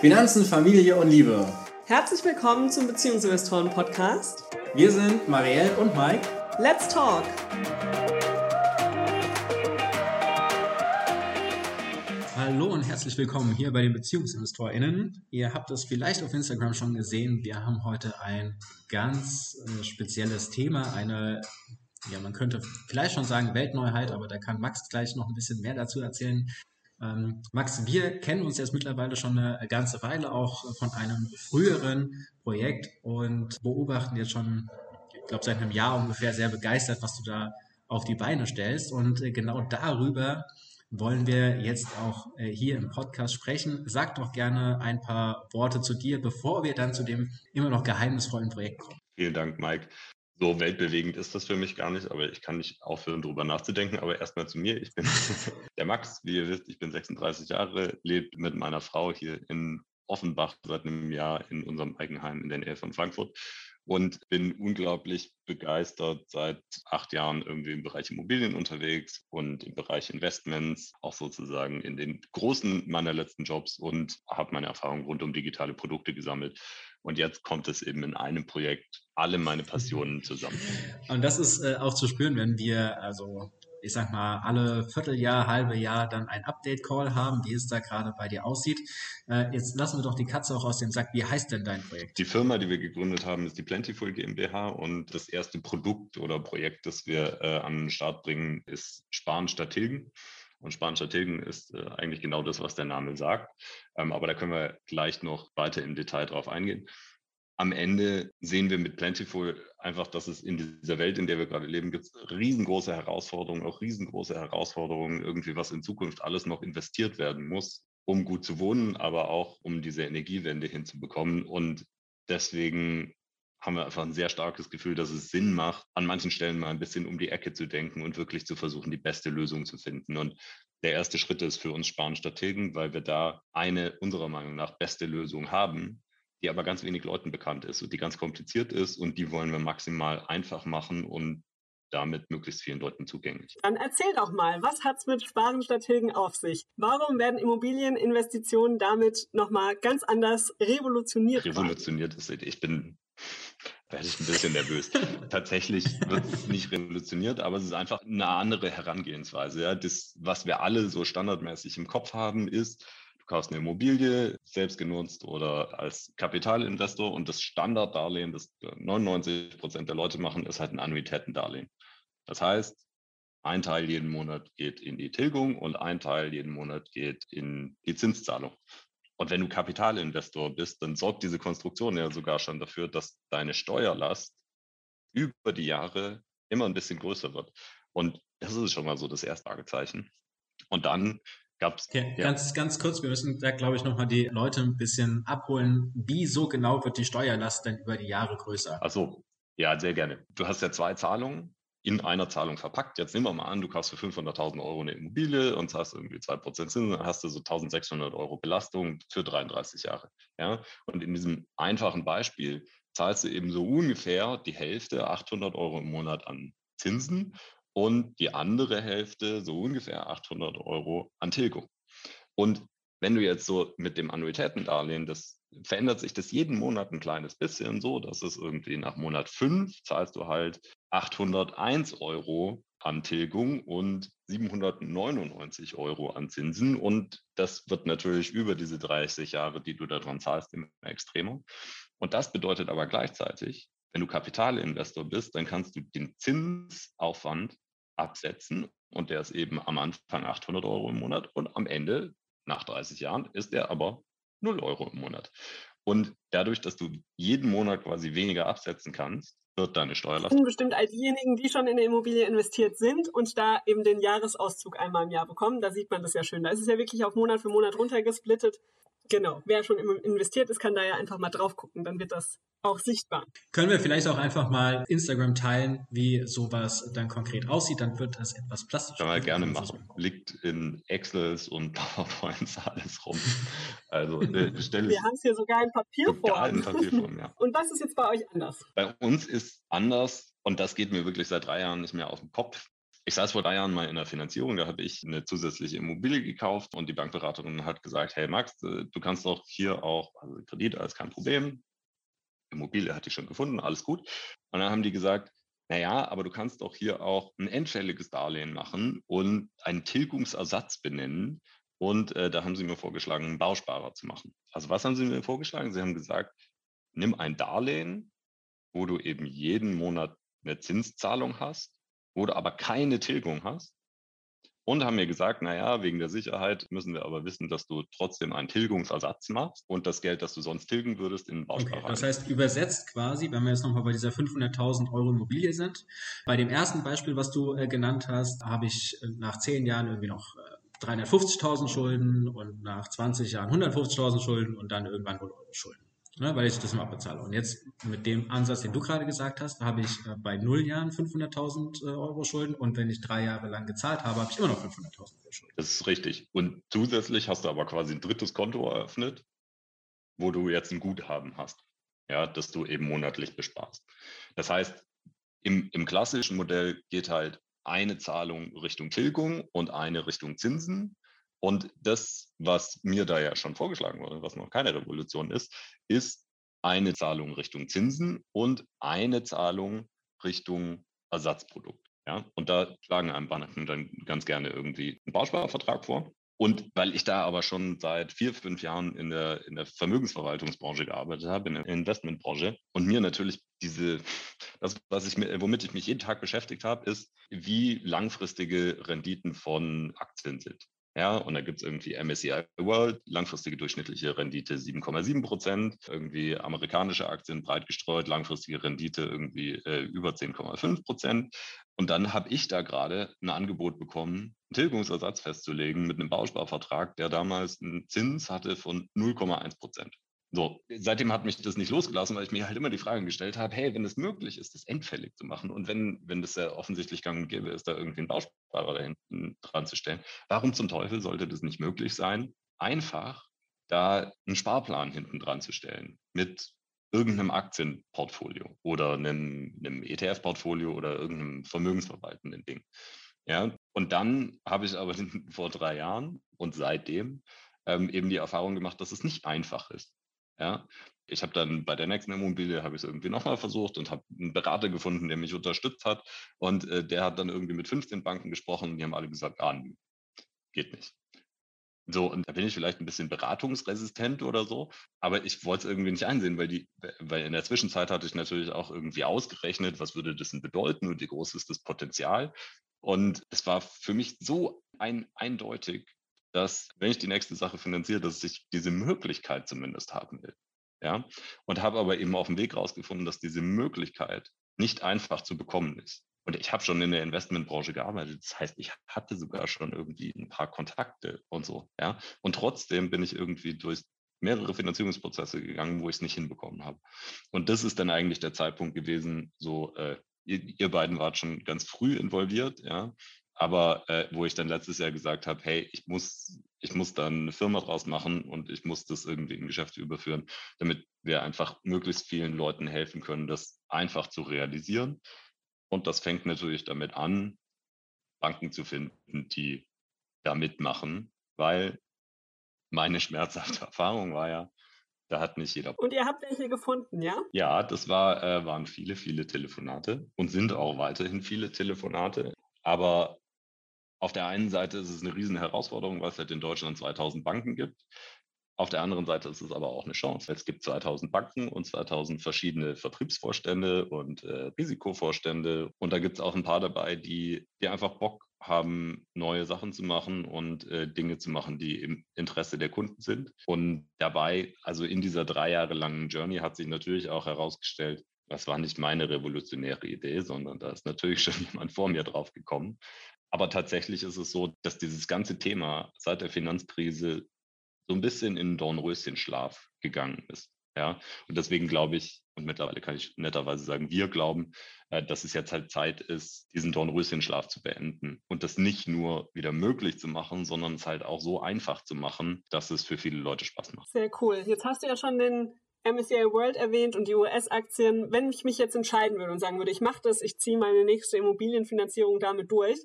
Finanzen, Familie und Liebe. Herzlich willkommen zum Beziehungsinvestoren-Podcast. Wir sind Marielle und Mike. Let's talk! Hallo und herzlich willkommen hier bei den BeziehungsinvestorInnen. Ihr habt es vielleicht auf Instagram schon gesehen. Wir haben heute ein ganz äh, spezielles Thema, eine ja, man könnte vielleicht schon sagen Weltneuheit, aber da kann Max gleich noch ein bisschen mehr dazu erzählen. Ähm, Max, wir kennen uns jetzt mittlerweile schon eine ganze Weile auch von einem früheren Projekt und beobachten jetzt schon, ich glaube, seit einem Jahr ungefähr sehr begeistert, was du da auf die Beine stellst. Und äh, genau darüber wollen wir jetzt auch äh, hier im Podcast sprechen. Sag doch gerne ein paar Worte zu dir, bevor wir dann zu dem immer noch geheimnisvollen Projekt kommen. Vielen Dank, Mike so weltbewegend ist das für mich gar nicht, aber ich kann nicht aufhören, darüber nachzudenken. Aber erstmal zu mir. Ich bin der Max, wie ihr wisst, ich bin 36 Jahre, lebe mit meiner Frau hier in Offenbach seit einem Jahr in unserem Eigenheim in der Nähe von Frankfurt und bin unglaublich begeistert seit acht Jahren irgendwie im Bereich Immobilien unterwegs und im Bereich Investments, auch sozusagen in den großen meiner letzten Jobs und habe meine Erfahrungen rund um digitale Produkte gesammelt und jetzt kommt es eben in einem Projekt alle meine Passionen zusammen. Und das ist äh, auch zu spüren, wenn wir, also ich sag mal, alle Vierteljahr, halbe Jahr dann ein Update-Call haben, wie es da gerade bei dir aussieht. Äh, jetzt lassen wir doch die Katze auch aus dem Sack. Wie heißt denn dein Projekt? Die Firma, die wir gegründet haben, ist die Plentiful GmbH und das erste Produkt oder Projekt, das wir äh, an den Start bringen, ist Sparen statt Tilgen. Und spanischer Tilgen ist äh, eigentlich genau das, was der Name sagt. Ähm, aber da können wir gleich noch weiter im Detail drauf eingehen. Am Ende sehen wir mit Plentiful einfach, dass es in dieser Welt, in der wir gerade leben, gibt riesengroße Herausforderungen, auch riesengroße Herausforderungen, irgendwie was in Zukunft alles noch investiert werden muss, um gut zu wohnen, aber auch um diese Energiewende hinzubekommen. Und deswegen haben wir einfach ein sehr starkes Gefühl, dass es Sinn macht, an manchen Stellen mal ein bisschen um die Ecke zu denken und wirklich zu versuchen, die beste Lösung zu finden. Und der erste Schritt ist für uns Sparen Strategen, weil wir da eine unserer Meinung nach beste Lösung haben, die aber ganz wenig Leuten bekannt ist und die ganz kompliziert ist und die wollen wir maximal einfach machen und damit möglichst vielen Leuten zugänglich. Dann erzähl doch mal, was hat es mit Sparen statt Tilgen auf sich? Warum werden Immobilieninvestitionen damit nochmal ganz anders revolutioniert? Revolutioniert ist, ich bin werde ich ein bisschen nervös. Tatsächlich wird es nicht revolutioniert, aber es ist einfach eine andere Herangehensweise. Ja. Das, was wir alle so standardmäßig im Kopf haben, ist, kaufst eine Immobilie, selbst genutzt oder als Kapitalinvestor und das Standarddarlehen, das 99 Prozent der Leute machen, ist halt ein Annuitätendarlehen. Das heißt, ein Teil jeden Monat geht in die Tilgung und ein Teil jeden Monat geht in die Zinszahlung. Und wenn du Kapitalinvestor bist, dann sorgt diese Konstruktion ja sogar schon dafür, dass deine Steuerlast über die Jahre immer ein bisschen größer wird. Und das ist schon mal so das erste Fragezeichen. Und dann gab es. Okay, ja. Ganz, ganz kurz, wir müssen da, glaube ich, nochmal die Leute ein bisschen abholen. Wie so genau wird die Steuerlast denn über die Jahre größer? Also, ja, sehr gerne. Du hast ja zwei Zahlungen in einer Zahlung verpackt. Jetzt nehmen wir mal an, du kaufst für 500.000 Euro eine Immobilie und zahlst irgendwie 2% Zinsen, dann hast du so 1.600 Euro Belastung für 33 Jahre. Ja? Und in diesem einfachen Beispiel zahlst du eben so ungefähr die Hälfte, 800 Euro im Monat an Zinsen und die andere Hälfte, so ungefähr 800 Euro an Tilgung. Und wenn du jetzt so mit dem Annuitätendarlehen das verändert sich das jeden Monat ein kleines bisschen so, dass es irgendwie nach Monat 5 zahlst du halt 801 Euro an Tilgung und 799 Euro an Zinsen. Und das wird natürlich über diese 30 Jahre, die du daran zahlst, immer extremer. Und das bedeutet aber gleichzeitig, wenn du Kapitalinvestor bist, dann kannst du den Zinsaufwand absetzen und der ist eben am Anfang 800 Euro im Monat und am Ende, nach 30 Jahren, ist der aber 0 Euro im Monat. Und dadurch, dass du jeden Monat quasi weniger absetzen kannst, wird deine Steuerlast. Bestimmt all diejenigen, die schon in der Immobilie investiert sind und da eben den Jahresauszug einmal im Jahr bekommen, da sieht man das ja schön. Da ist es ja wirklich auf Monat für Monat runtergesplittet. Genau, wer schon investiert ist, kann da ja einfach mal drauf gucken, dann wird das auch sichtbar. Können wir vielleicht auch einfach mal Instagram teilen, wie sowas dann konkret aussieht, dann wird das etwas plastischer. Kann man gerne machen. Liegt in Excels und PowerPoints alles rum. Also äh, Wir haben es hier sogar in Papierform. in Papierform, ja. Und was ist jetzt bei euch anders? Bei uns ist anders, und das geht mir wirklich seit drei Jahren nicht mehr aus dem Kopf, Ich saß vor drei Jahren mal in der Finanzierung, da habe ich eine zusätzliche Immobilie gekauft und die Bankberaterin hat gesagt, hey Max, äh, du kannst doch hier auch, also Kredit, alles kein Problem. Immobilie hatte ich schon gefunden, alles gut. Und dann haben die gesagt, naja, aber du kannst doch hier auch ein endfälliges Darlehen machen und einen Tilgungsersatz benennen. Und äh, da haben sie mir vorgeschlagen, einen Bausparer zu machen. Also was haben sie mir vorgeschlagen? Sie haben gesagt, nimm ein Darlehen, wo du eben jeden Monat eine Zinszahlung hast, wo du aber keine Tilgung hast und haben mir gesagt, naja, wegen der Sicherheit müssen wir aber wissen, dass du trotzdem einen Tilgungsersatz machst und das Geld, das du sonst tilgen würdest, in den Bausparer. Okay, das heißt, übersetzt quasi, wenn wir jetzt nochmal bei dieser 500.000 Euro Immobilie sind, bei dem ersten Beispiel, was du äh, genannt hast, habe ich äh, nach zehn Jahren irgendwie noch äh, 350.000 Schulden und nach 20 Jahren 150.000 Schulden und dann irgendwann 0 Euro Schulden ne, weil ich das immer abbezahle. Und jetzt mit dem Ansatz, den du gerade gesagt hast, habe ich äh, bei null Jahren 500.000 äh, Euro Schulden und wenn ich drei Jahre lang gezahlt habe, habe ich immer noch 500.000 Euro Schulden. Das ist richtig. Und zusätzlich hast du aber quasi ein drittes Konto eröffnet, wo du jetzt ein Guthaben hast, ja, das du eben monatlich besparst. Das heißt, im, im klassischen Modell geht halt eine Zahlung Richtung Tilgung und eine Richtung Zinsen. Und das, was mir da ja schon vorgeschlagen wurde, was noch keine Revolution ist, ist eine Zahlung Richtung Zinsen und eine Zahlung Richtung Ersatzprodukt. Ja? Und da schlagen einem Banken dann ganz gerne irgendwie einen Bausparvertrag vor. Und weil ich da aber schon seit vier, fünf Jahren in der, in der Vermögensverwaltungsbranche gearbeitet habe, in der Investmentbranche und mir natürlich diese, das, was ich womit ich mich jeden Tag beschäftigt habe, ist, wie langfristige Renditen von Aktien sind. Ja, und da gibt es irgendwie MSCI World, langfristige durchschnittliche Rendite 7,7 Prozent, irgendwie amerikanische Aktien breit gestreut, langfristige Rendite irgendwie äh, über 10,5 Prozent. Und dann habe ich da gerade ein Angebot bekommen, einen Tilgungsersatz festzulegen mit einem Bausparvertrag, der damals einen Zins hatte von 0,1 Prozent. So, seitdem hat mich das nicht losgelassen, weil ich mir halt immer die Frage gestellt habe, hey, wenn es möglich ist, das endfällig zu machen und wenn, wenn das ja offensichtlich gang und gäbe ist, da irgendwie einen Bausparer da hinten dran zu stellen, warum zum Teufel sollte das nicht möglich sein, einfach da einen Sparplan hinten dran zu stellen mit irgendeinem Aktienportfolio oder einem, einem ETF-Portfolio oder irgendeinem vermögensverwaltenden Ding. Ja, und dann habe ich aber vor drei Jahren und seitdem ähm, eben die Erfahrung gemacht, dass es nicht einfach ist. Ja, ich habe dann bei der nächsten Immobilie habe ich es irgendwie nochmal versucht und habe einen Berater gefunden, der mich unterstützt hat. Und äh, der hat dann irgendwie mit 15 Banken gesprochen und die haben alle gesagt, ah, geht nicht. So, und da bin ich vielleicht ein bisschen beratungsresistent oder so, aber ich wollte es irgendwie nicht einsehen, weil die, weil in der Zwischenzeit hatte ich natürlich auch irgendwie ausgerechnet, was würde das denn bedeuten und wie groß ist das Potenzial. Und es war für mich so ein, eindeutig, dass, wenn ich die nächste Sache finanziere, dass ich diese Möglichkeit zumindest haben will. Ja, und habe aber eben auf dem Weg rausgefunden, dass diese Möglichkeit nicht einfach zu bekommen ist. Und ich habe schon in der Investmentbranche gearbeitet. Das heißt, ich hatte sogar schon irgendwie ein paar Kontakte und so. Ja, und trotzdem bin ich irgendwie durch mehrere Finanzierungsprozesse gegangen, wo ich es nicht hinbekommen habe. Und das ist dann eigentlich der Zeitpunkt gewesen, so äh, ihr, ihr beiden wart schon ganz früh involviert, ja, aber äh, wo ich dann letztes Jahr gesagt habe, hey, ich muss, ich muss dann eine Firma draus machen und ich muss das irgendwie in Geschäfte überführen, damit wir einfach möglichst vielen Leuten helfen können, das einfach zu realisieren. Und das fängt natürlich damit an, Banken zu finden, die da mitmachen, weil meine schmerzhafte Erfahrung war ja, da hat nicht jeder. Und ihr habt welche gefunden, ja? Ja, das war, äh, waren viele, viele Telefonate und sind auch weiterhin viele Telefonate. Aber auf der einen Seite ist es eine riesen Herausforderung, weil es halt in Deutschland 2000 Banken gibt. Auf der anderen Seite ist es aber auch eine Chance. Es gibt 2000 Banken und 2000 verschiedene Vertriebsvorstände und äh, Risikovorstände. Und da gibt es auch ein paar dabei, die, die einfach Bock haben, neue Sachen zu machen und äh, Dinge zu machen, die im Interesse der Kunden sind. Und dabei, also in dieser drei Jahre langen Journey, hat sich natürlich auch herausgestellt, das war nicht meine revolutionäre Idee, sondern da ist natürlich schon jemand vor mir drauf gekommen. Aber tatsächlich ist es so, dass dieses ganze Thema seit der Finanzkrise so ein bisschen in Dornröschenschlaf gegangen ist. Ja, und deswegen glaube ich, und mittlerweile kann ich netterweise sagen, wir glauben, äh, dass es jetzt halt Zeit ist, diesen Dornröschenschlaf zu beenden und das nicht nur wieder möglich zu machen, sondern es halt auch so einfach zu machen, dass es für viele Leute Spaß macht. Sehr cool. Jetzt hast du ja schon den MSCI World erwähnt und die US-Aktien. Wenn ich mich jetzt entscheiden würde und sagen würde, ich mache das, ich ziehe meine nächste Immobilienfinanzierung damit durch,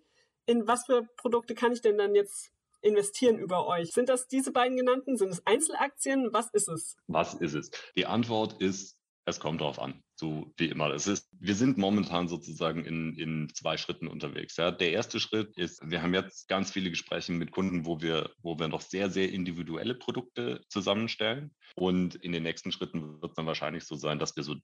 in was für Produkte kann ich denn dann jetzt investieren über euch? Sind das diese beiden genannten? Sind es Einzelaktien? Was ist es? Was ist es? Die Antwort ist, es kommt darauf an, so wie immer. Es ist, wir sind momentan sozusagen in, in zwei Schritten unterwegs. Ja. Der erste Schritt ist, wir haben jetzt ganz viele Gespräche mit Kunden, wo wir, wo wir noch sehr, sehr individuelle Produkte zusammenstellen. Und in den nächsten Schritten wird es dann wahrscheinlich so sein, dass wir so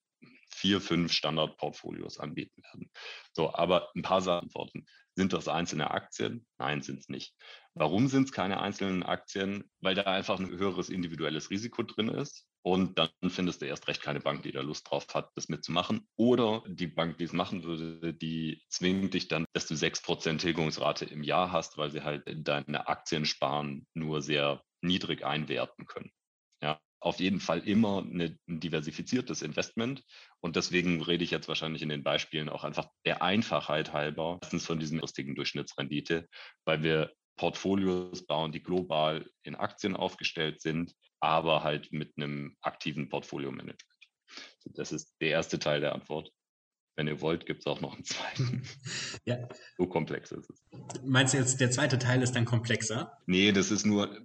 vier, fünf Standardportfolios anbieten werden. So, aber ein paar Antworten. Sind das einzelne Aktien? Nein, sind es nicht. Warum sind es keine einzelnen Aktien? Weil da einfach ein höheres individuelles Risiko drin ist. Und dann findest du erst recht keine Bank, die da Lust drauf hat, das mitzumachen. Oder die Bank, die es machen würde, die zwingt dich dann, dass du 6% Tilgungsrate im Jahr hast, weil sie halt deine Aktiensparen nur sehr niedrig einwerten können. Auf jeden Fall immer eine, ein diversifiziertes Investment. Und deswegen rede ich jetzt wahrscheinlich in den Beispielen auch einfach der Einfachheit halber, erstens von diesem lustigen Durchschnittsrendite, weil wir Portfolios bauen, die global in Aktien aufgestellt sind, aber halt mit einem aktiven Portfolio-Management. Das ist der erste Teil der Antwort. Wenn ihr wollt, gibt es auch noch einen zweiten. Ja. So komplex ist es. Meinst du jetzt, der zweite Teil ist dann komplexer? Nee, das ist nur,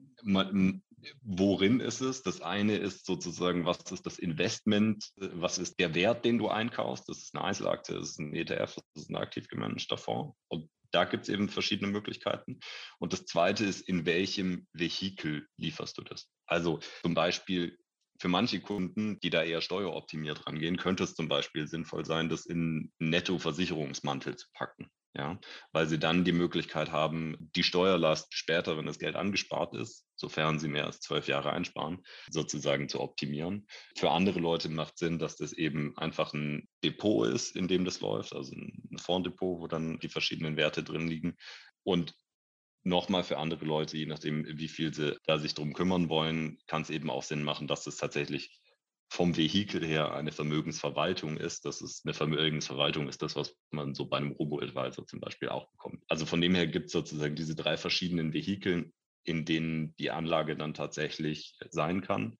worin ist es? Das eine ist sozusagen, was ist das Investment? Was ist der Wert, den du einkaufst? Das ist eine Einzelaktie, das ist ein ETF, das ist ein aktiv gemanagter Fonds. Und da gibt es eben verschiedene Möglichkeiten. Und das zweite ist, in welchem Vehikel lieferst du das? Also zum Beispiel für manche Kunden, die da eher steueroptimiert rangehen, könnte es zum Beispiel sinnvoll sein, das in Netto-Versicherungsmantel zu packen ja, weil sie dann die Möglichkeit haben, die Steuerlast später, wenn das Geld angespart ist, sofern sie mehr als zwölf Jahre einsparen, sozusagen zu optimieren. Für andere Leute macht Sinn, dass das eben einfach ein Depot ist, in dem das läuft, also ein Fonddepot, wo dann die verschiedenen Werte drin liegen. Und nochmal für andere Leute, je nachdem, wie viel sie da sich drum kümmern wollen, kann es eben auch Sinn machen, dass es tatsächlich vom Vehikel her eine Vermögensverwaltung ist. Das ist eine Vermögensverwaltung ist das, was man so bei einem Robo-Advisor zum Beispiel auch bekommt. Also von dem her gibt es sozusagen diese drei verschiedenen Vehikeln, in denen die Anlage dann tatsächlich sein kann.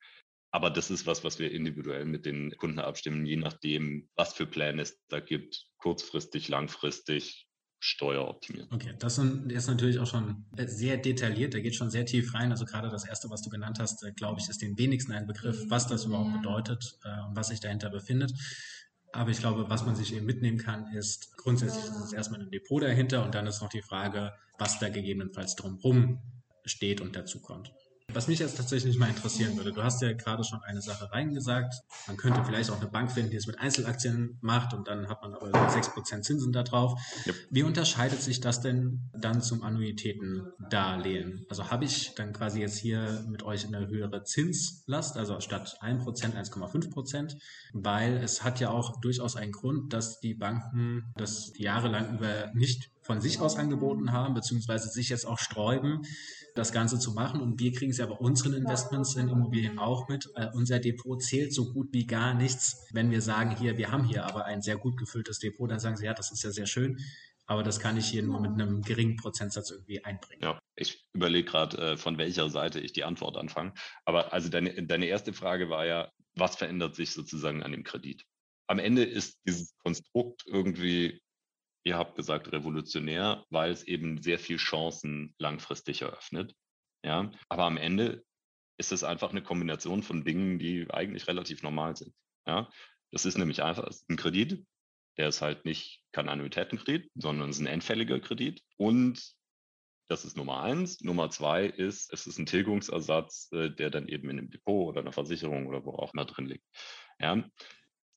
Aber das ist was, was wir individuell mit den Kunden abstimmen, je nachdem, was für Pläne es da gibt, kurzfristig, langfristig, Steuer optimieren. Okay, das ist natürlich auch schon sehr detailliert, da geht schon sehr tief rein. Also gerade das erste, was du genannt hast, äh, glaube ich, ist den wenigsten ein Begriff, was das überhaupt bedeutet äh, und was sich dahinter befindet. Aber ich glaube, was man sich eben mitnehmen kann, ist grundsätzlich ist es erstmal ein Depot dahinter und dann ist noch die Frage, was da gegebenenfalls drumherum steht und dazukommt. Was mich jetzt tatsächlich mal interessieren würde, du hast ja gerade schon eine Sache reingesagt. Man könnte vielleicht auch eine Bank finden, die es mit Einzelaktien macht und dann hat man aber 6% Zinsen da drauf. Yep. Wie unterscheidet sich das denn dann zum Annuitätendarlehen? Also habe ich dann quasi jetzt hier mit euch eine höhere Zinslast, also statt 1% 1,5%, weil es hat ja auch durchaus einen Grund, dass die Banken das jahrelang über nicht von sich aus angeboten haben, beziehungsweise sich jetzt auch sträuben, das Ganze zu machen. Und wir kriegen es ja bei unseren Investments in Immobilien auch mit. Äh, unser Depot zählt so gut wie gar nichts. Wenn wir sagen, hier, wir haben hier aber ein sehr gut gefülltes Depot, dann sagen sie, ja, das ist ja sehr schön. Aber das kann ich hier nur mit einem geringen Prozentsatz irgendwie einbringen. Ja, ich überlege gerade, äh, von welcher Seite ich die Antwort anfange. Aber also deine, deine erste Frage war ja, was verändert sich sozusagen an dem Kredit? Am Ende ist dieses Konstrukt irgendwie ihr habt gesagt revolutionär, weil es eben sehr viel Chancen langfristig eröffnet. Ja, aber am Ende ist es einfach eine Kombination von Dingen, die eigentlich relativ normal sind. Ja, das ist nämlich einfach ein Kredit, der ist halt nicht kein Annuitätenkredit, sondern es ist ein endfälliger Kredit und das ist Nummer eins. Nummer zwei ist, es ist ein Tilgungsersatz, äh, der dann eben in einem Depot oder einer Versicherung oder wo auch immer drin liegt. Ja,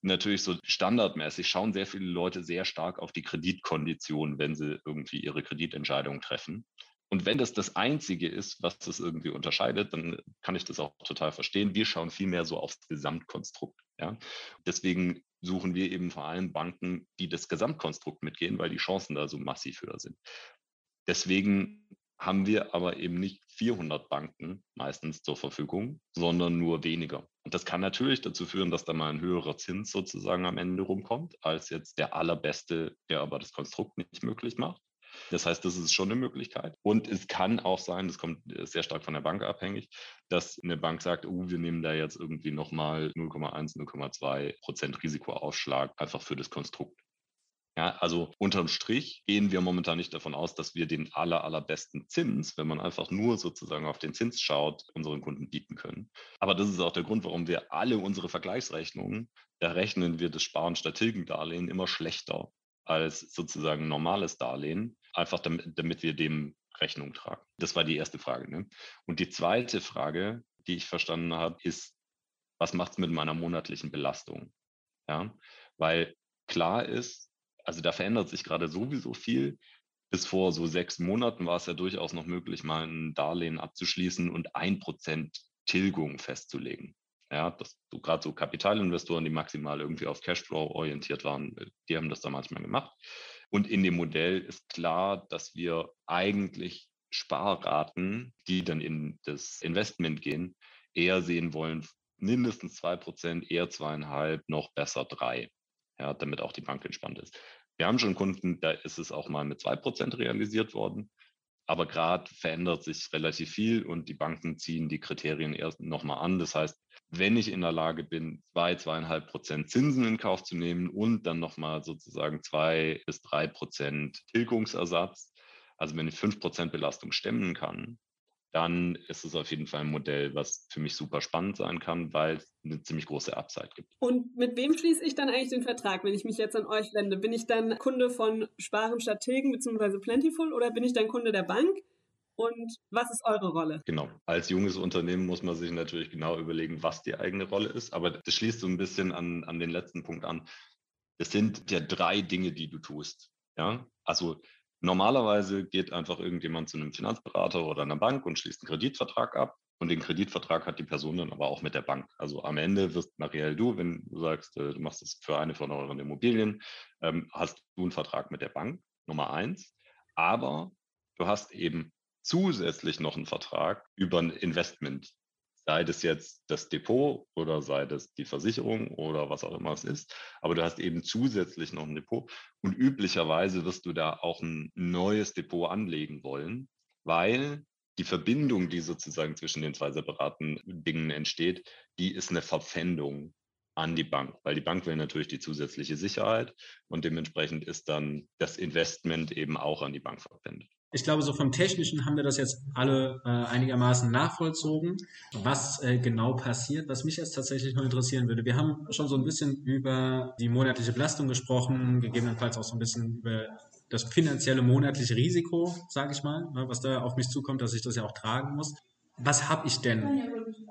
natürlich so standardmäßig schauen sehr viele Leute sehr stark auf die Kreditkonditionen, wenn sie irgendwie ihre Kreditentscheidung treffen. Und wenn das das Einzige ist, was das irgendwie unterscheidet, dann kann ich das auch total verstehen. Wir schauen viel mehr so aufs Gesamtkonstrukt. Ja? Deswegen suchen wir eben vor allem Banken, die das Gesamtkonstrukt mitgehen, weil die Chancen da so massiv höher sind. Deswegen haben wir aber eben nicht 400 Banken meistens zur Verfügung, sondern nur weniger. Und das kann natürlich dazu führen, dass da mal ein höherer Zins sozusagen am Ende rumkommt, als jetzt der allerbeste, der aber das Konstrukt nicht möglich macht. Das heißt, das ist schon eine Möglichkeit. Und es kann auch sein, das kommt sehr stark von der Bank abhängig, dass eine Bank sagt, oh, wir nehmen da jetzt irgendwie nochmal 0,1, 0,2 Prozent Risikoaufschlag einfach für das Konstrukt. Ja, also unterm Strich gehen wir momentan nicht davon aus, dass wir den aller, allerbesten Zins, wenn man einfach nur sozusagen auf den Zins schaut, unseren Kunden bieten können. Aber das ist auch der Grund, warum wir alle unsere Vergleichsrechnungen, da rechnen wir das Sparen statt Tilgendarlehen immer schlechter als sozusagen normales Darlehen, einfach damit, damit wir dem Rechnung tragen. Das war die erste Frage. Ne? Und die zweite Frage, die ich verstanden habe, ist, was macht es mit meiner monatlichen Belastung? Ja, weil klar ist, also da verändert sich gerade sowieso viel. Bis vor so sechs Monaten war es ja durchaus noch möglich, mal ein Darlehen abzuschließen und ein Prozent Tilgung festzulegen. Ja, dass so gerade so Kapitalinvestoren, die maximal irgendwie auf Cashflow orientiert waren, die haben das da manchmal gemacht. Und in dem Modell ist klar, dass wir eigentlich Sparraten, die dann in das Investment gehen, eher sehen wollen, mindestens zwei Prozent, eher zweieinhalb, noch besser drei, ja, damit auch die Bank entspannt ist. Wir haben schon Kunden, da ist es auch mal mit zwei Prozent realisiert worden. Aber gerade verändert sich relativ viel und die Banken ziehen die Kriterien erst nochmal an. Das heißt, wenn ich in der Lage bin, zwei, zweieinhalb Prozent Zinsen in Kauf zu nehmen und dann nochmal sozusagen zwei bis drei Prozent Tilgungsersatz, also wenn ich fünf Prozent Belastung stemmen kann, dann ist es auf jeden Fall ein Modell, was für mich super spannend sein kann, weil es eine ziemlich große Upside gibt. Und mit wem schließe ich dann eigentlich den Vertrag, wenn ich mich jetzt an euch wende? Bin ich dann Kunde von Sparen statt Tilgen bzw. Plentiful oder bin ich dann Kunde der Bank? Und was ist eure Rolle? Genau. Als junges Unternehmen muss man sich natürlich genau überlegen, was die eigene Rolle ist. Aber das schließt so ein bisschen an, an den letzten Punkt an. Es sind ja drei Dinge, die du tust. Ja, also Normalerweise geht einfach irgendjemand zu einem Finanzberater oder einer Bank und schließt einen Kreditvertrag ab. Und den Kreditvertrag hat die Person dann aber auch mit der Bank. Also am Ende wirst Marielle du, wenn du sagst, äh, du machst das für eine von euren Immobilien, ähm, hast du einen Vertrag mit der Bank, Nummer eins. Aber du hast eben zusätzlich noch einen Vertrag über ein Investment sei das jetzt das Depot oder sei das die Versicherung oder was auch immer es ist. Aber du hast eben zusätzlich noch ein Depot und üblicherweise wirst du da auch ein neues Depot anlegen wollen, weil die Verbindung, die sozusagen zwischen den zwei separaten Dingen entsteht, die ist eine Verpfändung an die Bank, weil die Bank will natürlich die zusätzliche Sicherheit und dementsprechend ist dann das Investment eben auch an die Bank verpfändet. Ich glaube, so vom Technischen haben wir das jetzt alle äh, einigermaßen nachvollzogen, was äh, genau passiert. Was mich jetzt tatsächlich noch interessieren würde, wir haben schon so ein bisschen über die monatliche Belastung gesprochen, gegebenenfalls auch so ein bisschen über das finanzielle monatliche Risiko, sage ich mal, ne, was da auf mich zukommt, dass ich das ja auch tragen muss. Was habe ich denn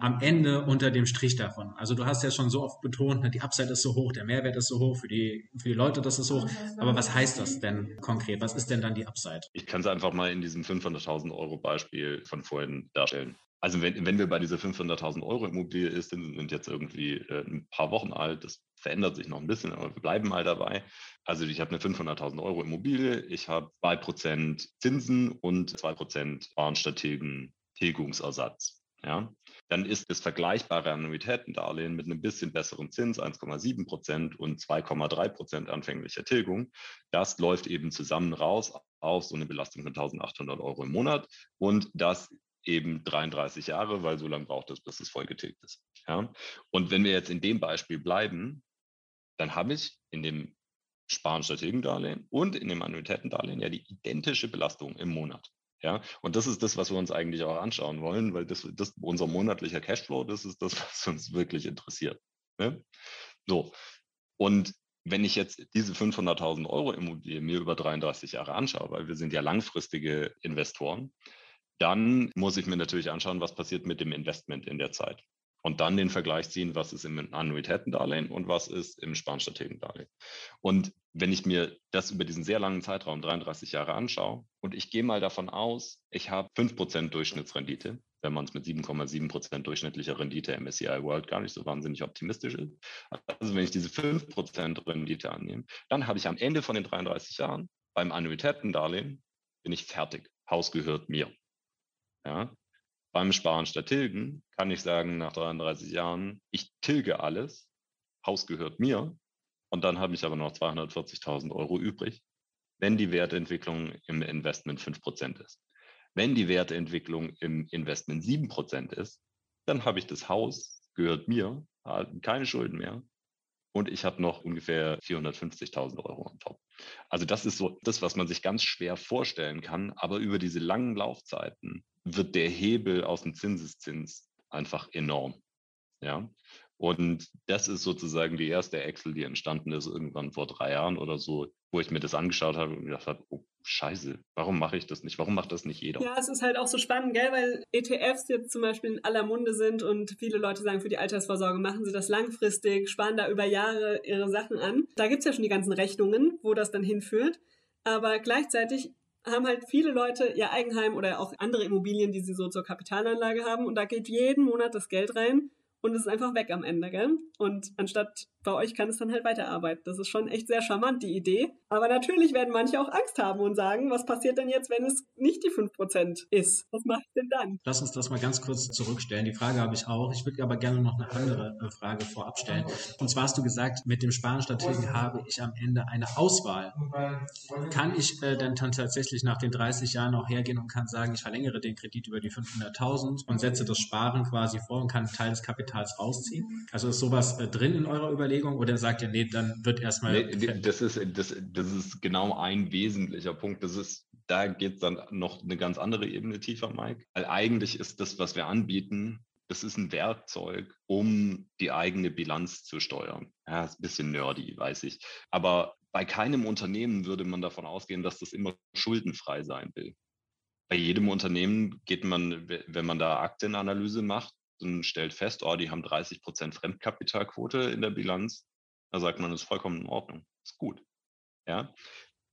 am Ende unter dem Strich davon? Also du hast ja schon so oft betont, ne, die Upside ist so hoch, der Mehrwert ist so hoch, für die, für die Leute das ist hoch. Aber was heißt das denn konkret? Was ist denn dann die Upside? Ich kann es einfach mal in diesem 500.000 Euro Beispiel von vorhin darstellen. Also wenn, wenn wir bei dieser 500.000 Euro Immobilie ist, sind jetzt irgendwie äh, ein paar Wochen alt, das verändert sich noch ein bisschen, aber wir bleiben mal dabei. Also ich habe eine 500.000 Euro Immobilie, ich habe 2% Zinsen und 2% Warenstrategien Tilgungsersatz. Ja, dann ist das vergleichbare Annuitätendarlehen mit einem bisschen besseren Zins, 1,7 Prozent und 2,3 Prozent anfänglicher Tilgung. Das läuft eben zusammen raus auf so eine Belastung von 1800 Euro im Monat und das eben 33 Jahre, weil so lange braucht es, bis es vollgetilgt ist. Ja? Und wenn wir jetzt in dem Beispiel bleiben, dann habe ich in dem Sparen-Strategendarlehen und in dem Annuitätendarlehen ja die identische Belastung im Monat. Ja, und das ist das, was wir uns eigentlich auch anschauen wollen, weil das, das unser monatlicher Cashflow, das ist das, was uns wirklich interessiert. Ne? So. Und wenn ich jetzt diese 500.000 Euro Immobilie mir über 33 Jahre anschaue, weil wir sind ja langfristige Investoren, dann muss ich mir natürlich anschauen, was passiert mit dem Investment in der Zeit und dann den Vergleich ziehen, was ist im Annuitätendarlehen und was ist im Sparstrategendarlehen. Und wenn ich mir das über diesen sehr langen Zeitraum, 33 Jahre, anschaue und ich gehe mal davon aus, ich habe 5% Durchschnittsrendite, wenn man es mit 7,7% durchschnittlicher Rendite MSCI World gar nicht so wahnsinnig optimistisch ist. Also wenn ich diese 5% Rendite annehme, dann habe ich am Ende von den 33 Jahren beim Annuitätendarlehen bin ich fertig. Haus gehört mir. Ja, beim Sparen statt Tilgen kann ich sagen, nach 33 Jahren, ich tilge alles, Haus gehört mir und dann habe ich aber noch 240.000 Euro übrig, wenn die Wertentwicklung im Investment 5% ist. Wenn die Wertentwicklung im Investment 7% ist, dann habe ich das Haus, gehört mir, keine Schulden mehr und ich habe noch ungefähr 450.000 Euro on top. Also das ist so das, was man sich ganz schwer vorstellen kann, aber über diese langen Laufzeiten wird der Hebel aus dem Zinseszins einfach enorm. Ja, und das ist sozusagen die erste Excel, die entstanden ist irgendwann vor drei Jahren oder so, wo ich mir das angeschaut habe und gedacht habe, oh Scheiße, warum mache ich das nicht? Warum macht das nicht jeder? Ja, es ist halt auch so spannend, gell, weil ETFs jetzt zum Beispiel in aller Munde sind und viele Leute sagen, für die Altersvorsorge machen sie das langfristig, sparen da über Jahre ihre Sachen an. Da gibt es ja schon die ganzen Rechnungen, wo das dann hinführt. Aber gleichzeitig haben halt viele Leute ihr Eigenheim oder auch andere Immobilien, die sie so zur Kapitalanlage haben und da geht jeden Monat das Geld rein und es ist einfach weg am Ende, gell? Und anstatt bei euch kann es dann halt weiterarbeiten. Das ist schon echt sehr charmant, die Idee. Aber natürlich werden manche auch Angst haben und sagen, was passiert denn jetzt, wenn es nicht die 5% ist? Was mache ich denn dann? Lass uns das mal ganz kurz zurückstellen. Die Frage habe ich auch. Ich würde aber gerne noch eine andere äh, Frage vorab stellen. Und zwar hast du gesagt, mit dem Sparenstrategen habe ich am Ende eine Auswahl. Kann ich äh, dann tatsächlich nach den 30 Jahren auch hergehen und kann sagen, ich verlängere den Kredit über die 500.000 und setze das Sparen quasi vor und kann einen Teil des Kapitals rausziehen? Also ist sowas äh, drin in eurer Überlegung oder sagt ihr, nee, dann wird erstmal. Nee, das, ist, das, das ist genau ein wesentlicher Punkt. Das ist, da geht es dann noch eine ganz andere Ebene tiefer, Mike. Weil eigentlich ist das, was wir anbieten, das ist ein Werkzeug, um die eigene Bilanz zu steuern. Ja, ist ein bisschen nerdy, weiß ich. Aber bei keinem Unternehmen würde man davon ausgehen, dass das immer schuldenfrei sein will. Bei jedem Unternehmen geht man, wenn man da Aktienanalyse macht, stellt fest, oh, die haben 30 Prozent Fremdkapitalquote in der Bilanz, da sagt man, das ist vollkommen in Ordnung, ist gut. Ja?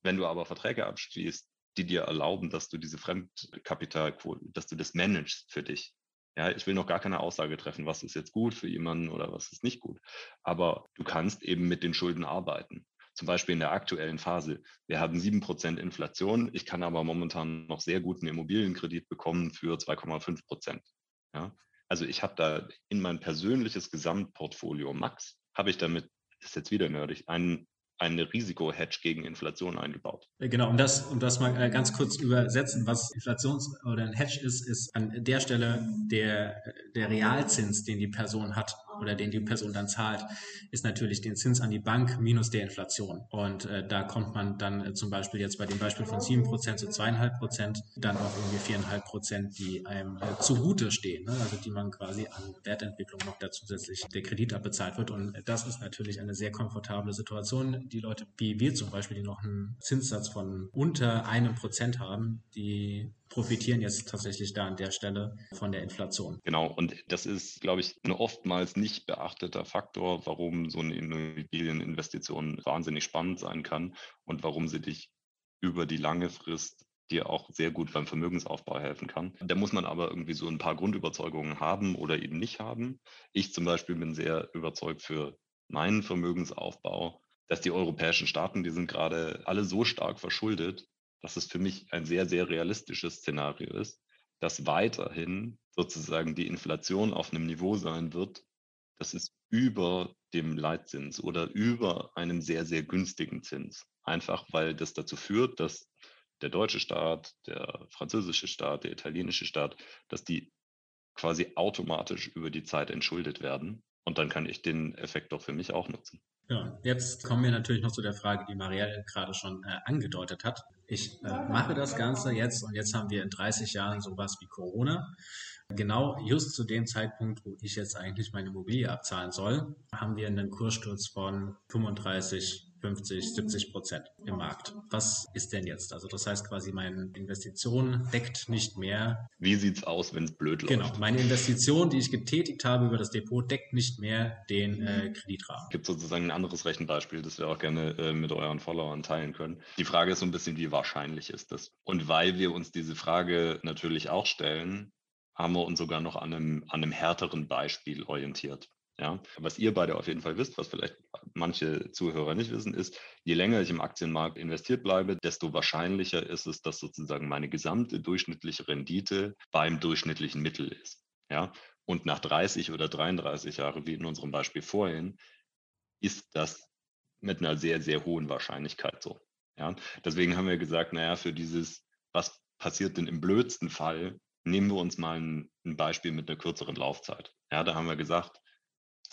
Wenn du aber Verträge abschließt, die dir erlauben, dass du diese Fremdkapitalquote, dass du das managst für dich. Ja, ich will noch gar keine Aussage treffen, was ist jetzt gut für jemanden oder was ist nicht gut. Aber du kannst eben mit den Schulden arbeiten. Zum Beispiel in der aktuellen Phase. Wir haben 7% Inflation. Ich kann aber momentan noch sehr guten Immobilienkredit bekommen für 2,5 Prozent. Ja? Also ich habe da in mein persönliches Gesamtportfolio Max, habe ich damit, das ist jetzt wieder nerdig, einen ein Risiko-Hedge gegen Inflation eingebaut. Äh, genau, um das, um das mal äh, ganz kurz übersetzen, was Inflations- oder ein Hedge ist, ist an der Stelle der, der Realzins, den die Person hat oder den die Person dann zahlt, ist natürlich den Zins an die Bank minus der Inflation. Und äh, da kommt man dann äh, zum Beispiel jetzt bei dem Beispiel von 7% zu 2,5% dann auf irgendwie 4,5%, die einem äh, zugute stehen, ne? also die man quasi an Wertentwicklung noch da zusätzlich der Kredit abbezahlt wird. Und das ist natürlich eine sehr komfortable Situation. Die Leute wie wir zum Beispiel, die noch einen Zinssatz von unter einem Prozent haben, die profitieren jetzt tatsächlich da an der Stelle von der Inflation. Genau, und das ist, glaube ich, ein oftmals nicht beachteter Faktor, warum so eine Immobilieninvestition wahnsinnig spannend sein kann und warum sie dich über die lange Frist dir auch sehr gut beim Vermögensaufbau helfen kann. Da muss man aber irgendwie so ein paar Grundüberzeugungen haben oder eben nicht haben. Ich zum Beispiel bin sehr überzeugt für meinen Vermögensaufbau, dass die europäischen Staaten, die sind gerade alle so stark verschuldet, dass es für mich ein sehr, sehr realistisches Szenario ist, dass weiterhin sozusagen die Inflation auf einem Niveau sein wird, das ist über dem Leitzins oder über einem sehr, sehr günstigen Zins. Einfach weil das dazu führt, dass der deutsche Staat, der französische Staat, der italienische Staat, dass die quasi automatisch über die Zeit entschuldet werden. Und dann kann ich den Effekt doch für mich auch nutzen. Ja, jetzt kommen wir natürlich noch zu der Frage, die Marielle gerade schon äh, angedeutet hat. Ich äh, mache das Ganze jetzt und jetzt haben wir in 30 Jahren sowas wie Corona. Genau just zu dem Zeitpunkt, wo ich jetzt eigentlich meine Immobilie abzahlen soll, haben wir einen Kurssturz von 35 50, 70 Prozent im Markt. Was ist denn jetzt? Also das heißt quasi, meine Investition deckt nicht mehr. Wie sieht es aus, wenn es blöd läuft? Genau, meine Investition, die ich getätigt habe über das Depot, deckt nicht mehr den äh, Kreditrahmen. Es gibt sozusagen ein anderes Rechenbeispiel, das wir auch gerne äh, mit euren Followern teilen können. Die Frage ist so ein bisschen, wie wahrscheinlich ist das? Und weil wir uns diese Frage natürlich auch stellen, haben wir uns sogar noch an einem, an einem härteren Beispiel orientiert. Ja, was ihr beide auf jeden Fall wisst, was vielleicht manche Zuhörer nicht wissen, ist, je länger ich im Aktienmarkt investiert bleibe, desto wahrscheinlicher ist es, dass sozusagen meine gesamte durchschnittliche Rendite beim durchschnittlichen Mittel ist. Ja, und nach 30 oder 33 Jahren, wie in unserem Beispiel vorhin, ist das mit einer sehr, sehr hohen Wahrscheinlichkeit so. Ja, deswegen haben wir gesagt, naja, für dieses, was passiert denn im blödsten Fall, nehmen wir uns mal ein, Beispiel mit einer kürzeren Laufzeit. Ja, da haben wir gesagt,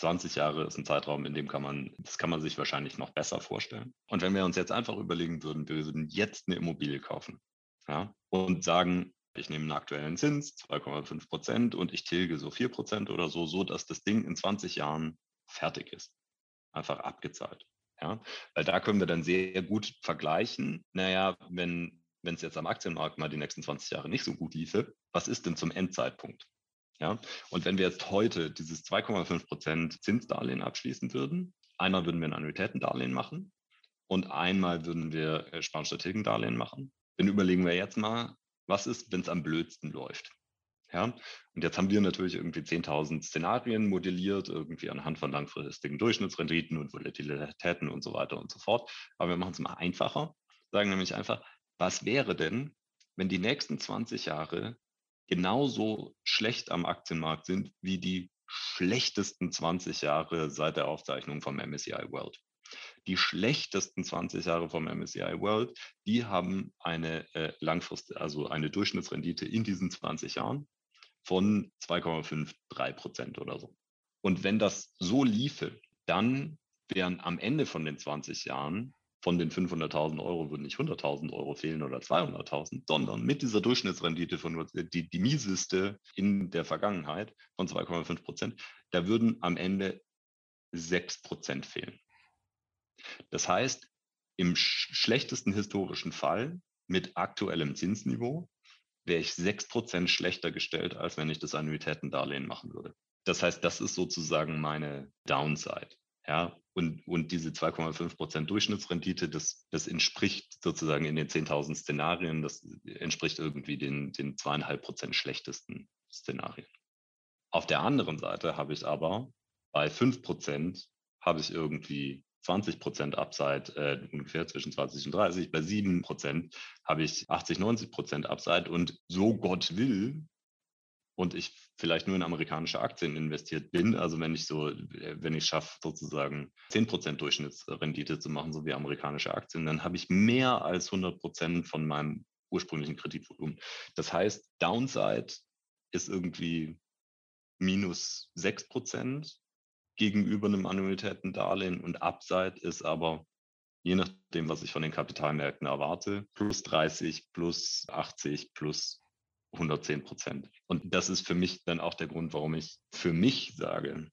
20 Jahre ist ein Zeitraum, in dem kann man, das kann man sich wahrscheinlich noch besser vorstellen. Und wenn wir uns jetzt einfach überlegen würden, wir würden jetzt eine Immobilie kaufen ja, und sagen, ich nehme einen aktuellen Zins, 2,5 Prozent, und ich tilge so 4 Prozent oder so, so dass das Ding in 20 Jahren fertig ist. Einfach abgezahlt. Ja, weil da können wir dann sehr gut vergleichen. Naja, wenn wenn es jetzt am Aktienmarkt mal die nächsten 20 Jahre nicht so gut liefe, was ist denn zum Endzeitpunkt? Ja, und wenn wir jetzt heute dieses 2,5 Prozent Zinsdarlehen abschließen würden, einmal würden wir ein Annuitätendarlehen machen und einmal würden wir äh, Sparstrategendarlehen machen. Dann überlegen wir jetzt mal, was ist, wenn es am blödsten läuft? Ja, und jetzt haben wir natürlich irgendwie 10.000 Szenarien modelliert, irgendwie anhand von langfristigen Durchschnittsrenditen und Volatilitäten und so weiter und so fort. Aber wir machen es mal einfacher, sagen nämlich einfach, was wäre denn, wenn die nächsten 20 Jahre genauso schlecht am Aktienmarkt sind wie die schlechtesten 20 Jahre seit der Aufzeichnung vom MSCI World? Die schlechtesten 20 Jahre vom MSCI World, die haben eine äh, langfristige, also eine Durchschnittsrendite in diesen 20 Jahren von 2,53 Prozent oder so. Und wenn das so liefe, dann wären am Ende von den 20 Jahren von den 500.000 Euro würden nicht 100.000 Euro fehlen oder 200.000, sondern mit dieser Durchschnittsrendite von die, die mieseste in der Vergangenheit von 2,5 Prozent, da würden am Ende 6 Prozent fehlen. Das heißt, im schlechtesten historischen Fall mit aktuellem Zinsniveau wäre ich 6 Prozent schlechter gestellt, als wenn ich das Annuitätendarlehen machen würde. Das heißt, das ist sozusagen meine Downside. Ja, und, und diese 2,5 Prozent Durchschnittsrendite, das, das entspricht sozusagen in den 10.000 Szenarien, das entspricht irgendwie den, den zweieinhalb Prozent schlechtesten Szenarien. Auf der anderen Seite habe ich aber bei 5 Prozent habe ich irgendwie 20 Prozent Upside, äh, ungefähr zwischen 20 und 30. Bei 7 Prozent habe ich 80, 90 Prozent Upside. Und so Gott will, und ich vielleicht nur in amerikanische Aktien investiert bin, also wenn ich so, äh, wenn ich schaffe, sozusagen 10% Durchschnittsrendite zu machen, so wie amerikanische Aktien, dann habe ich mehr als 100% von meinem ursprünglichen Kreditvolumen. Das heißt, Downside ist irgendwie minus 6% gegenüber einem Annuitätendarlehen und Upside ist aber je nachdem, was ich von den Kapitalmärkten erwarte, plus 30, plus 80, plus 110 Prozent. Und das ist für mich dann auch der Grund, warum ich für mich sage,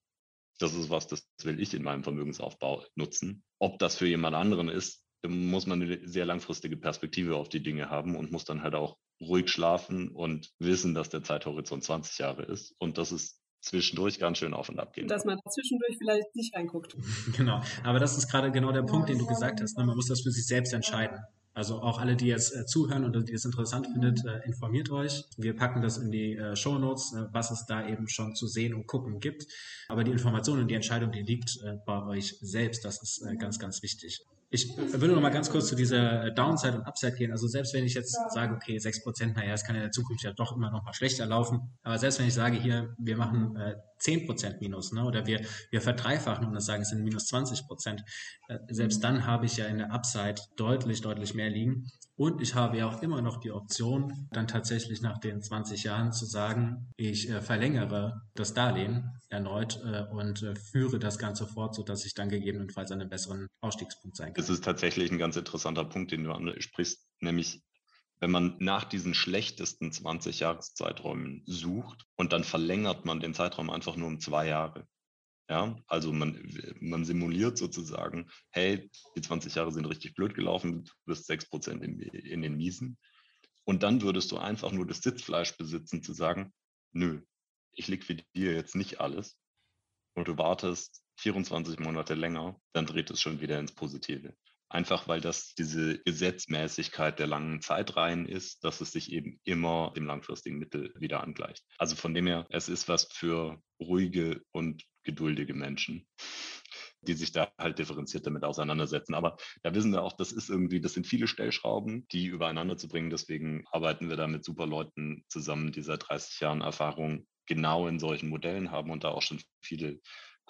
das ist was, das will ich in meinem Vermögensaufbau nutzen. Ob das für jemand anderen ist, muss man eine sehr langfristige Perspektive auf die Dinge haben und muss dann halt auch ruhig schlafen und wissen, dass der Zeithorizont 20 Jahre ist und dass es zwischendurch ganz schön auf und ab geht. Dass man zwischendurch vielleicht nicht reinguckt. Genau, aber das ist gerade genau der Punkt, den du gesagt hast. Ne? Man muss das für sich selbst entscheiden. Also auch alle, die jetzt äh, zuhören und die es interessant findet, äh, informiert euch. Wir packen das in die äh, Show Notes, äh, was es da eben schon zu sehen und gucken gibt. Aber die Information und die Entscheidung, die liegt äh, bei euch selbst. Das ist äh, ganz, ganz wichtig. Ich würde noch mal ganz kurz zu dieser Downside und Upside gehen. Also selbst wenn ich jetzt sage, okay, 6%, naja, es kann in der Zukunft ja doch immer noch mal schlechter laufen. Aber selbst wenn ich sage, hier, wir machen äh, 10% Minus, ne, oder wir, wir verdreifachen und das sagen, es sind minus 20%, äh, selbst dann habe ich ja in der Upside deutlich, deutlich mehr liegen. Und ich habe ja auch immer noch die Option, dann tatsächlich nach den 20 Jahren zu sagen, ich äh, verlängere das Darlehen erneut äh, und äh, führe das Ganze fort, sodass ich dann gegebenenfalls an einem besseren Ausstiegspunkt sein kann. Das ist tatsächlich ein ganz interessanter Punkt, den du ansprichst, nämlich wenn man nach diesen schlechtesten 20 Jahreszeiträumen sucht und dann verlängert man den Zeitraum einfach nur um zwei Jahre. Ja, also man, man simuliert sozusagen, hey, die 20 Jahre sind richtig blöd gelaufen, du bist 6% in, in den Miesen. Und dann würdest du einfach nur das Sitzfleisch besitzen, zu sagen, nö, ich liquidiere jetzt nicht alles und du wartest 24 Monate länger, dann dreht es schon wieder ins Positive. Einfach weil das diese Gesetzmäßigkeit der langen Zeitreihen ist, dass es sich eben immer dem langfristigen Mittel wieder angleicht. Also von dem her, es ist was für ruhige und geduldige Menschen, die sich da halt differenziert damit auseinandersetzen. Aber da wissen wir auch, das ist irgendwie, das sind viele Stellschrauben, die übereinander zu bringen. Deswegen arbeiten wir da mit super Leuten zusammen, die seit 30 Jahren Erfahrung genau in solchen Modellen haben und da auch schon viele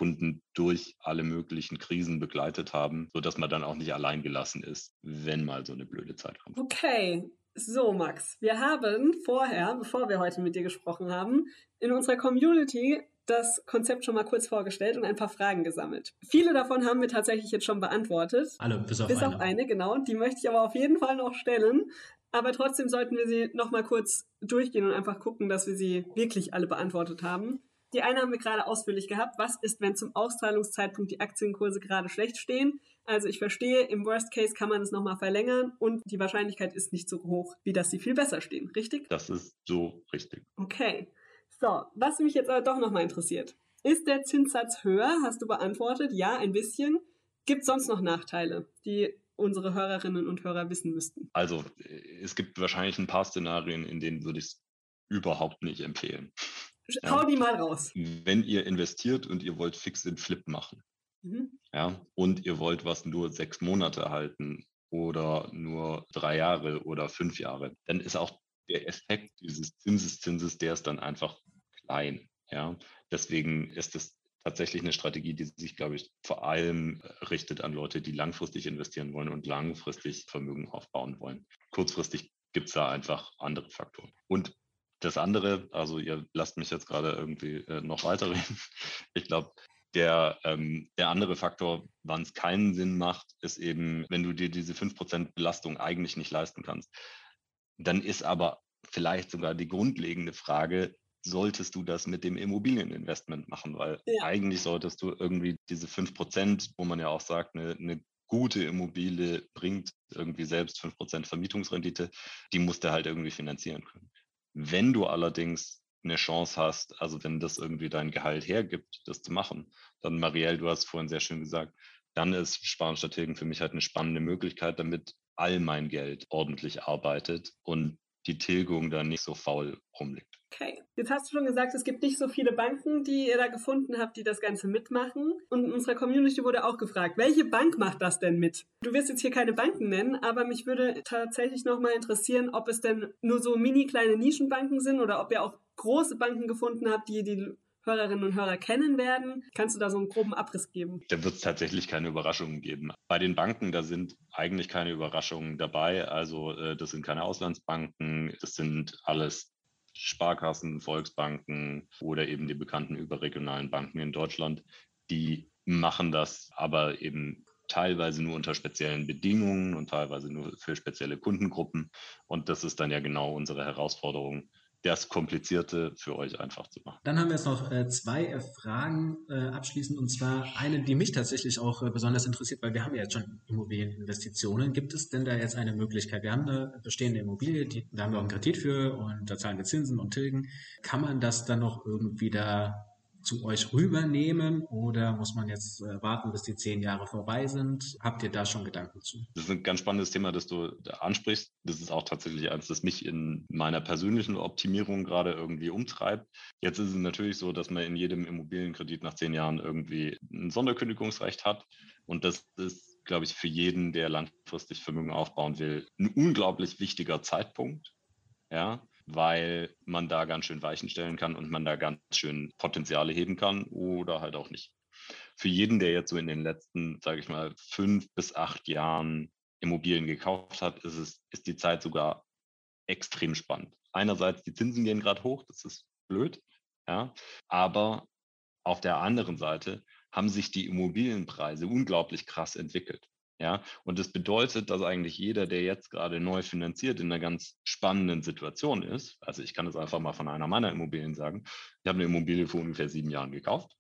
Kunden durch alle möglichen Krisen begleitet haben, sodass man dann auch nicht allein gelassen ist, wenn mal so eine blöde Zeit kommt. Okay, So, Max, wir haben vorher, bevor wir heute mit dir gesprochen haben, in unserer Community das Konzept schon mal kurz vorgestellt und ein paar Fragen gesammelt. Viele davon haben wir tatsächlich jetzt schon beantwortet. Alle, bis auf bis eine. auf eine, genau. Die möchte ich aber auf jeden Fall noch stellen. Aber trotzdem sollten wir sie noch mal kurz durchgehen und einfach gucken, dass wir sie wirklich alle beantwortet haben. Die eine haben wir gerade ausführlich gehabt. Was ist, wenn zum Ausstrahlungszeitpunkt die Aktienkurse gerade schlecht stehen? Also ich verstehe, im Worst Case kann man es nochmal verlängern und die Wahrscheinlichkeit ist nicht so hoch, wie dass sie viel besser stehen, richtig? Das ist so richtig. Okay. So, was mich jetzt aber doch nochmal interessiert. Ist der Zinssatz höher? Hast du beantwortet? Ja, ein bisschen. Gibt es sonst noch Nachteile, die unsere Hörerinnen und Hörer wissen müssten? Also es gibt wahrscheinlich ein paar Szenarien, in denen würde ich es überhaupt nicht empfehlen. Hau die mal raus. Wenn ihr investiert und ihr wollt fix den Flip machen, mhm. ja, und ihr wollt was nur sechs Monate halten oder nur drei Jahre oder fünf Jahre, dann ist auch der Effekt dieses Zinseszinses, der ist dann einfach klein. Ja, deswegen ist es tatsächlich eine Strategie, die sich, glaube ich, vor allem äh, richtet an Leute, die langfristig investieren wollen und langfristig Vermögen aufbauen wollen. Kurzfristig gibt es da einfach andere Faktoren. Und das andere, also ihr lasst mich jetzt gerade irgendwie äh, noch weiterreden. Ich glaube, der, ähm, der andere Faktor, wann es keinen Sinn macht, ist eben, wenn du dir diese 5% Belastung eigentlich nicht leisten kannst. Dann ist aber vielleicht sogar die grundlegende Frage, solltest du das mit dem Immobilieninvestment machen? Weil ja. eigentlich solltest du irgendwie diese 5%, wo man ja auch sagt, eine, eine gute Immobilie bringt irgendwie selbst 5% Vermietungsrendite, die musst du halt irgendwie finanzieren können. Wenn du allerdings eine Chance hast, also wenn das irgendwie dein Gehalt hergibt, das zu machen, dann Marielle, du hast vorhin sehr schön gesagt, dann ist Sparenstrategen für mich halt eine spannende Möglichkeit, damit all mein Geld ordentlich arbeitet und die Tilgung dann nicht so faul rumliegt. Okay. Jetzt hast du schon gesagt, es gibt nicht so viele Banken, die ihr da gefunden habt, die das Ganze mitmachen. Und in unserer Community wurde auch gefragt, welche Bank macht das denn mit? Du wirst jetzt hier keine Banken nennen, aber mich würde tatsächlich nochmal interessieren, ob es denn nur so mini kleine Nischenbanken sind oder ob ihr auch große Banken gefunden habt, die die Hörerinnen und Hörer kennen werden. Kannst du da so einen groben Abriss geben? Da wird es tatsächlich keine Überraschungen geben. Bei den Banken, da sind eigentlich keine Überraschungen dabei. Also äh, das sind keine Auslandsbanken, das sind alles Sparkassen, Volksbanken oder eben die bekannten überregionalen Banken in Deutschland, die machen das aber eben teilweise nur unter speziellen Bedingungen und teilweise nur für spezielle Kundengruppen. Und das ist dann ja genau unsere Herausforderung, das Komplizierte für euch einfach zu machen. Dann haben wir jetzt noch äh, zwei äh, Fragen äh, abschließend und zwar eine, die mich tatsächlich auch äh, besonders interessiert, weil wir haben ja jetzt schon Immobilieninvestitionen. Gibt es denn da jetzt eine Möglichkeit? Wir haben eine bestehende Immobilie, die, da haben wir auch einen Kredit für und da zahlen wir Zinsen und Tilgen. Kann man das dann noch irgendwie da zu euch rübernehmen oder muss man jetzt äh, warten, bis die zehn Jahre vorbei sind? Habt ihr da schon Gedanken zu? Das ist ein ganz spannendes Thema, das du ansprichst. Das ist auch tatsächlich eines, das mich in meiner persönlichen Optimierung gerade irgendwie umtreibt. Jetzt ist es natürlich so, dass man in jedem Immobilienkredit nach zehn Jahren irgendwie ein Sonderkündigungsrecht hat. Und das ist, glaube ich, für jeden, der langfristig Vermögen aufbauen will, ein unglaublich wichtiger Zeitpunkt. Ja, weil man da ganz schön Weichen stellen kann und man da ganz schön Potenziale heben kann oder halt auch nicht. Für jeden, der jetzt so in den letzten, sage ich mal, fünf bis acht Jahren Immobilien gekauft hat, ist, es, ist die Zeit sogar extrem spannend. Einerseits, die Zinsen gehen gerade hoch, das ist blöd, ja, aber auf der anderen Seite haben sich die Immobilienpreise unglaublich krass entwickelt. Ja, und das bedeutet, dass eigentlich jeder, der jetzt gerade neu finanziert, in einer ganz spannenden Situation ist. Also ich kann das einfach mal von einer meiner Immobilien sagen. Ich habe eine Immobilie vor ungefähr sieben Jahren gekauft.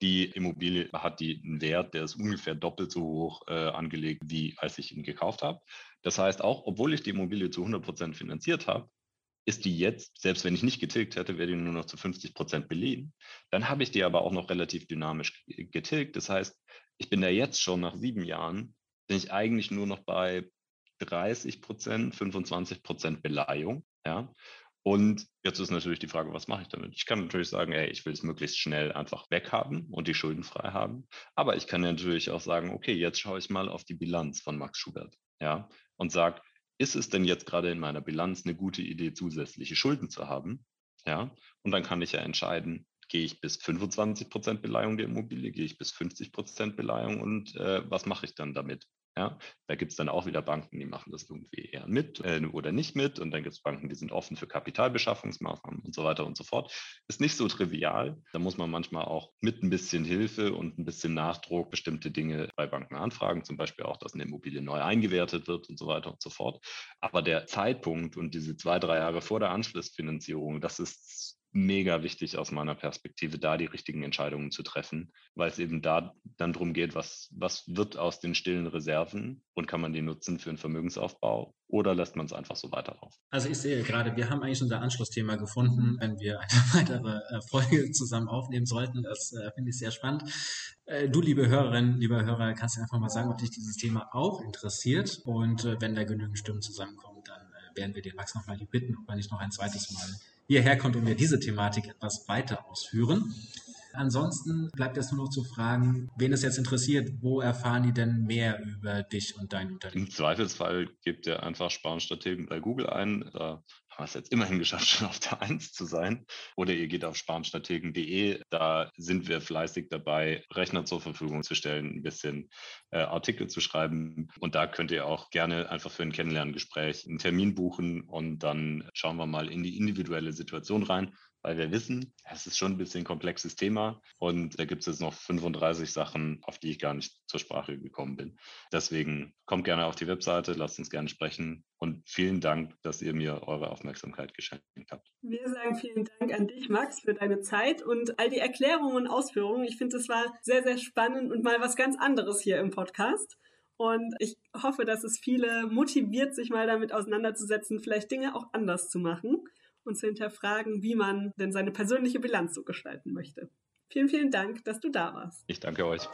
Die Immobilie hat die einen Wert, der ist ungefähr doppelt so hoch äh, angelegt, wie als ich ihn gekauft habe. Das heißt, auch obwohl ich die Immobilie zu 100 Prozent finanziert habe, ist die jetzt, selbst wenn ich nicht getilgt hätte, wäre die nur noch zu 50 Prozent beliehen. Dann habe ich die aber auch noch relativ dynamisch getilgt. Das heißt, ich bin da jetzt schon nach sieben Jahren, bin ich eigentlich nur noch bei 30 Prozent, 25 Prozent Beleihung. Ja? Und jetzt ist natürlich die Frage, was mache ich damit? Ich kann natürlich sagen, ey, ich will es möglichst schnell einfach weghaben und die Schulden frei haben. Aber ich kann natürlich auch sagen, okay, jetzt schaue ich mal auf die Bilanz von Max Schubert. Ja, und sage, ist es denn jetzt gerade in meiner Bilanz eine gute Idee, zusätzliche Schulden zu haben? Ja, und dann kann ich ja entscheiden, gehe ich bis 25 Prozent Beleihung der Immobilie, gehe ich bis 50 Prozent Beleihung und äh, was mache ich dann damit? Ja, da gibt es dann auch wieder Banken, die machen das irgendwie eher mit äh, oder nicht mit. Und dann gibt es Banken, die sind offen für Kapitalbeschaffungsmaßnahmen und so weiter und so fort. Ist nicht so trivial. Da muss man manchmal auch mit ein bisschen Hilfe und ein bisschen Nachdruck bestimmte Dinge bei Banken anfragen. Zum Beispiel auch, dass eine Immobilie neu eingewertet wird und so weiter und so fort. Aber der Zeitpunkt und diese zwei, drei Jahre vor der Anschlussfinanzierung, das ist mega wichtig aus meiner Perspektive, da die richtigen Entscheidungen zu treffen, weil es eben da dann darum geht, was, was wird aus den stillen Reserven und kann man die nutzen für einen Vermögensaufbau oder lässt man es einfach so weiterlaufen? Also ich sehe gerade, wir haben eigentlich unser Anschlussthema gefunden, wenn wir eine weitere äh, Folge zusammen aufnehmen sollten. Das äh, finde ich sehr spannend. Äh, du, liebe Hörerinnen, lieber Hörer, kannst du einfach mal sagen, ob dich dieses Thema auch interessiert und äh, wenn da genügend Stimmen zusammenkommen, dann werden wir den Max nochmal bitten, ob er nicht noch ein zweites Mal hierher kommt und wir diese Thematik etwas weiter ausführen. Ansonsten bleibt es nur noch zu fragen, wen es jetzt interessiert, wo erfahren die denn mehr über dich und dein Unternehmen? Im Zweifelsfall gebt ihr einfach Sparenstrategen bei Google ein. Da haben wir es jetzt immerhin geschafft, schon auf der Eins zu sein. Oder ihr geht auf sparenstrategen.de. Da sind wir fleißig dabei, Rechner zur Verfügung zu stellen, ein bisschen äh, Artikel zu schreiben. Und da könnt ihr auch gerne einfach für ein Kennenlerngespräch einen Termin buchen und dann schauen wir mal in die individuelle Situation rein weil wir wissen, es ist schon ein bisschen ein komplexes Thema und da gibt es jetzt noch 35 Sachen, auf die ich gar nicht zur Sprache gekommen bin. Deswegen kommt gerne auf die Webseite, lasst uns gerne sprechen und vielen Dank, dass ihr mir eure Aufmerksamkeit geschenkt habt. Wir sagen vielen Dank an dich, Max, für deine Zeit und all die Erklärungen und Ausführungen. Ich finde, es war sehr, sehr spannend und mal was ganz anderes hier im Podcast. Und ich hoffe, dass es viele motiviert, sich mal damit auseinanderzusetzen, vielleicht Dinge auch anders zu machen und zu hinterfragen, wie man denn seine persönliche Bilanz so gestalten möchte. Vielen, vielen Dank, dass du da warst. Ich danke euch.